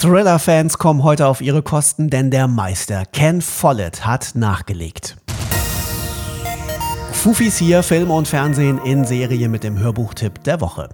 Thriller-Fans kommen heute auf ihre Kosten, denn der Meister Ken Follett hat nachgelegt. Fufis hier, Film und Fernsehen in Serie mit dem Hörbuchtipp der Woche.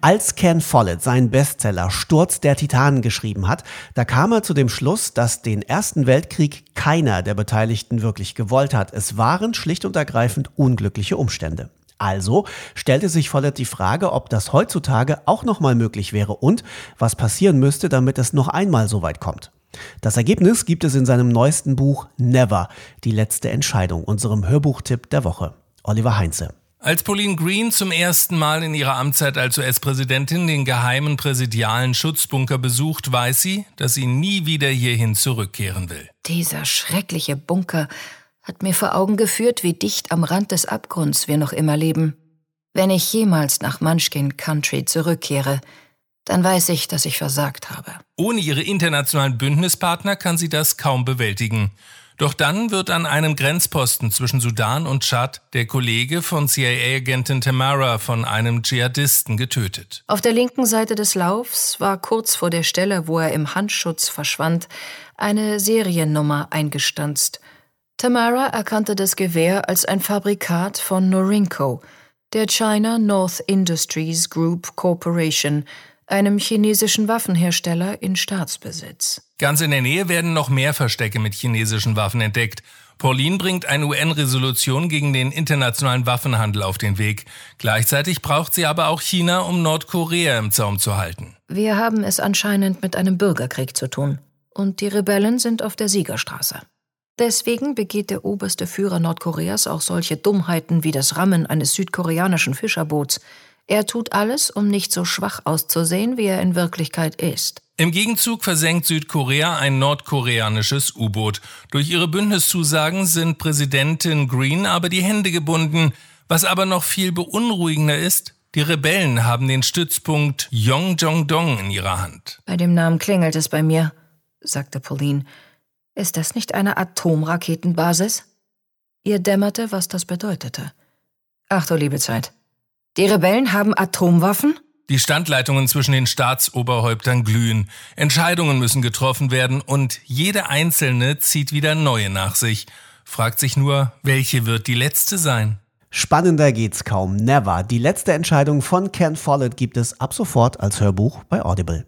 Als Ken Follett seinen Bestseller Sturz der Titanen geschrieben hat, da kam er zu dem Schluss, dass den Ersten Weltkrieg keiner der Beteiligten wirklich gewollt hat. Es waren schlicht und ergreifend unglückliche Umstände. Also stellte sich Follett die Frage, ob das heutzutage auch nochmal möglich wäre und was passieren müsste, damit es noch einmal so weit kommt. Das Ergebnis gibt es in seinem neuesten Buch Never, die letzte Entscheidung, unserem Hörbuchtipp der Woche. Oliver Heinze. Als Pauline Green zum ersten Mal in ihrer Amtszeit als US-Präsidentin den geheimen präsidialen Schutzbunker besucht, weiß sie, dass sie nie wieder hierhin zurückkehren will. Dieser schreckliche Bunker hat mir vor Augen geführt, wie dicht am Rand des Abgrunds wir noch immer leben. Wenn ich jemals nach Munchkin Country zurückkehre, dann weiß ich, dass ich versagt habe. Ohne ihre internationalen Bündnispartner kann sie das kaum bewältigen. Doch dann wird an einem Grenzposten zwischen Sudan und Tschad der Kollege von CIA-Agentin Tamara von einem Dschihadisten getötet. Auf der linken Seite des Laufs war kurz vor der Stelle, wo er im Handschutz verschwand, eine Seriennummer eingestanzt – Tamara erkannte das Gewehr als ein Fabrikat von Norinco, der China North Industries Group Corporation, einem chinesischen Waffenhersteller in Staatsbesitz. Ganz in der Nähe werden noch mehr Verstecke mit chinesischen Waffen entdeckt. Pauline bringt eine UN-Resolution gegen den internationalen Waffenhandel auf den Weg. Gleichzeitig braucht sie aber auch China, um Nordkorea im Zaum zu halten. Wir haben es anscheinend mit einem Bürgerkrieg zu tun. Und die Rebellen sind auf der Siegerstraße. Deswegen begeht der oberste Führer Nordkoreas auch solche Dummheiten wie das Rammen eines südkoreanischen Fischerboots. Er tut alles, um nicht so schwach auszusehen, wie er in Wirklichkeit ist. Im Gegenzug versenkt Südkorea ein nordkoreanisches U-Boot. Durch ihre Bündniszusagen sind Präsidentin Green aber die Hände gebunden. Was aber noch viel beunruhigender ist, die Rebellen haben den Stützpunkt Yongjong-dong in ihrer Hand. Bei dem Namen klingelt es bei mir, sagte Pauline. Ist das nicht eine Atomraketenbasis? Ihr dämmerte, was das bedeutete. Ach du liebe Zeit. Die Rebellen haben Atomwaffen? Die Standleitungen zwischen den Staatsoberhäuptern glühen. Entscheidungen müssen getroffen werden und jede einzelne zieht wieder neue nach sich. Fragt sich nur, welche wird die letzte sein? Spannender geht's kaum. Never. Die letzte Entscheidung von Ken Follett gibt es ab sofort als Hörbuch bei Audible.